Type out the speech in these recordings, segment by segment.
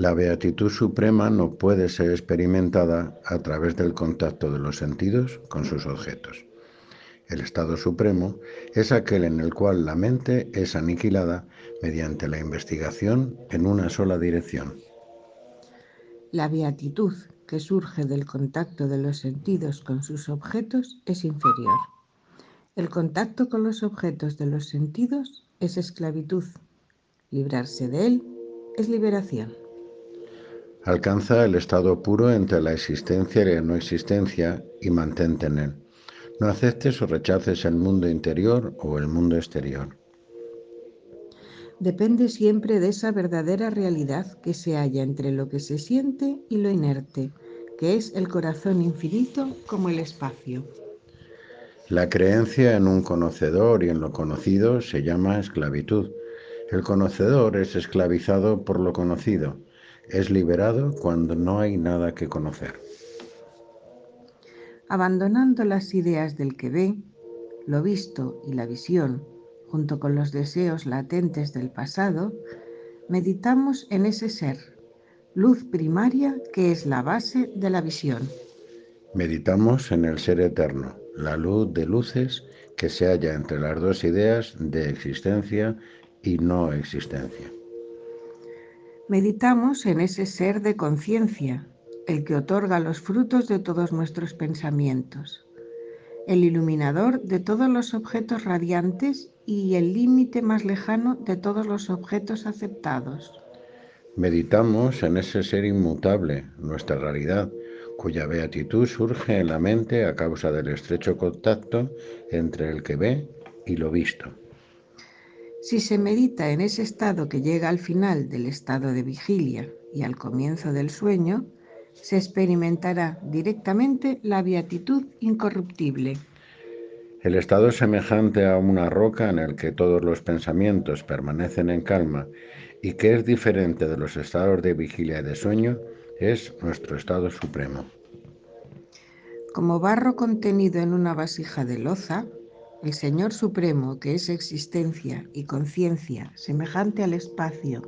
La beatitud suprema no puede ser experimentada a través del contacto de los sentidos con sus objetos. El estado supremo es aquel en el cual la mente es aniquilada mediante la investigación en una sola dirección. La beatitud que surge del contacto de los sentidos con sus objetos es inferior. El contacto con los objetos de los sentidos es esclavitud. Librarse de él es liberación. Alcanza el estado puro entre la existencia y la no existencia y mantente en él. No aceptes o rechaces el mundo interior o el mundo exterior. Depende siempre de esa verdadera realidad que se halla entre lo que se siente y lo inerte, que es el corazón infinito como el espacio. La creencia en un conocedor y en lo conocido se llama esclavitud. El conocedor es esclavizado por lo conocido es liberado cuando no hay nada que conocer. Abandonando las ideas del que ve, lo visto y la visión, junto con los deseos latentes del pasado, meditamos en ese ser, luz primaria que es la base de la visión. Meditamos en el ser eterno, la luz de luces que se halla entre las dos ideas de existencia y no existencia. Meditamos en ese ser de conciencia, el que otorga los frutos de todos nuestros pensamientos, el iluminador de todos los objetos radiantes y el límite más lejano de todos los objetos aceptados. Meditamos en ese ser inmutable, nuestra realidad, cuya beatitud surge en la mente a causa del estrecho contacto entre el que ve y lo visto. Si se medita en ese estado que llega al final del estado de vigilia y al comienzo del sueño, se experimentará directamente la beatitud incorruptible. El estado es semejante a una roca en el que todos los pensamientos permanecen en calma y que es diferente de los estados de vigilia y de sueño, es nuestro estado supremo. Como barro contenido en una vasija de loza, el Señor Supremo, que es existencia y conciencia semejante al espacio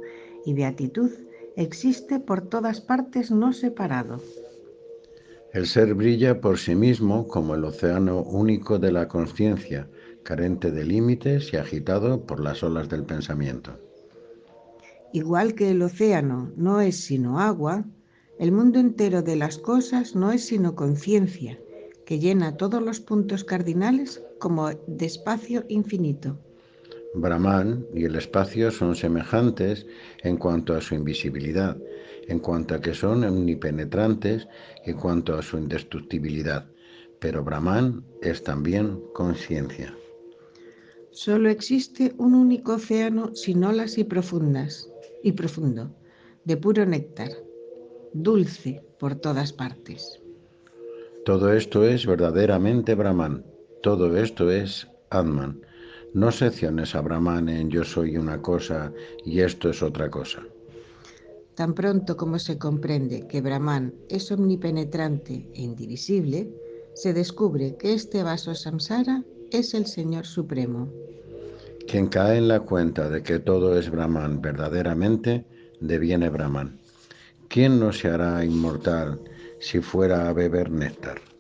y beatitud, existe por todas partes no separado. El ser brilla por sí mismo como el océano único de la conciencia, carente de límites y agitado por las olas del pensamiento. Igual que el océano no es sino agua, el mundo entero de las cosas no es sino conciencia, que llena todos los puntos cardinales como de espacio infinito. Brahman y el espacio son semejantes en cuanto a su invisibilidad, en cuanto a que son omnipenetrantes en cuanto a su indestructibilidad, pero Brahman es también conciencia. Solo existe un único océano sin olas y profundas y profundo, de puro néctar, dulce por todas partes. Todo esto es verdaderamente Brahman, todo esto es Atman. No secciones a Brahman en yo soy una cosa y esto es otra cosa. Tan pronto como se comprende que Brahman es omnipenetrante e indivisible, se descubre que este vaso samsara es el Señor Supremo. Quien cae en la cuenta de que todo es Brahman verdaderamente, deviene Brahman. ¿Quién no se hará inmortal si fuera a beber néctar.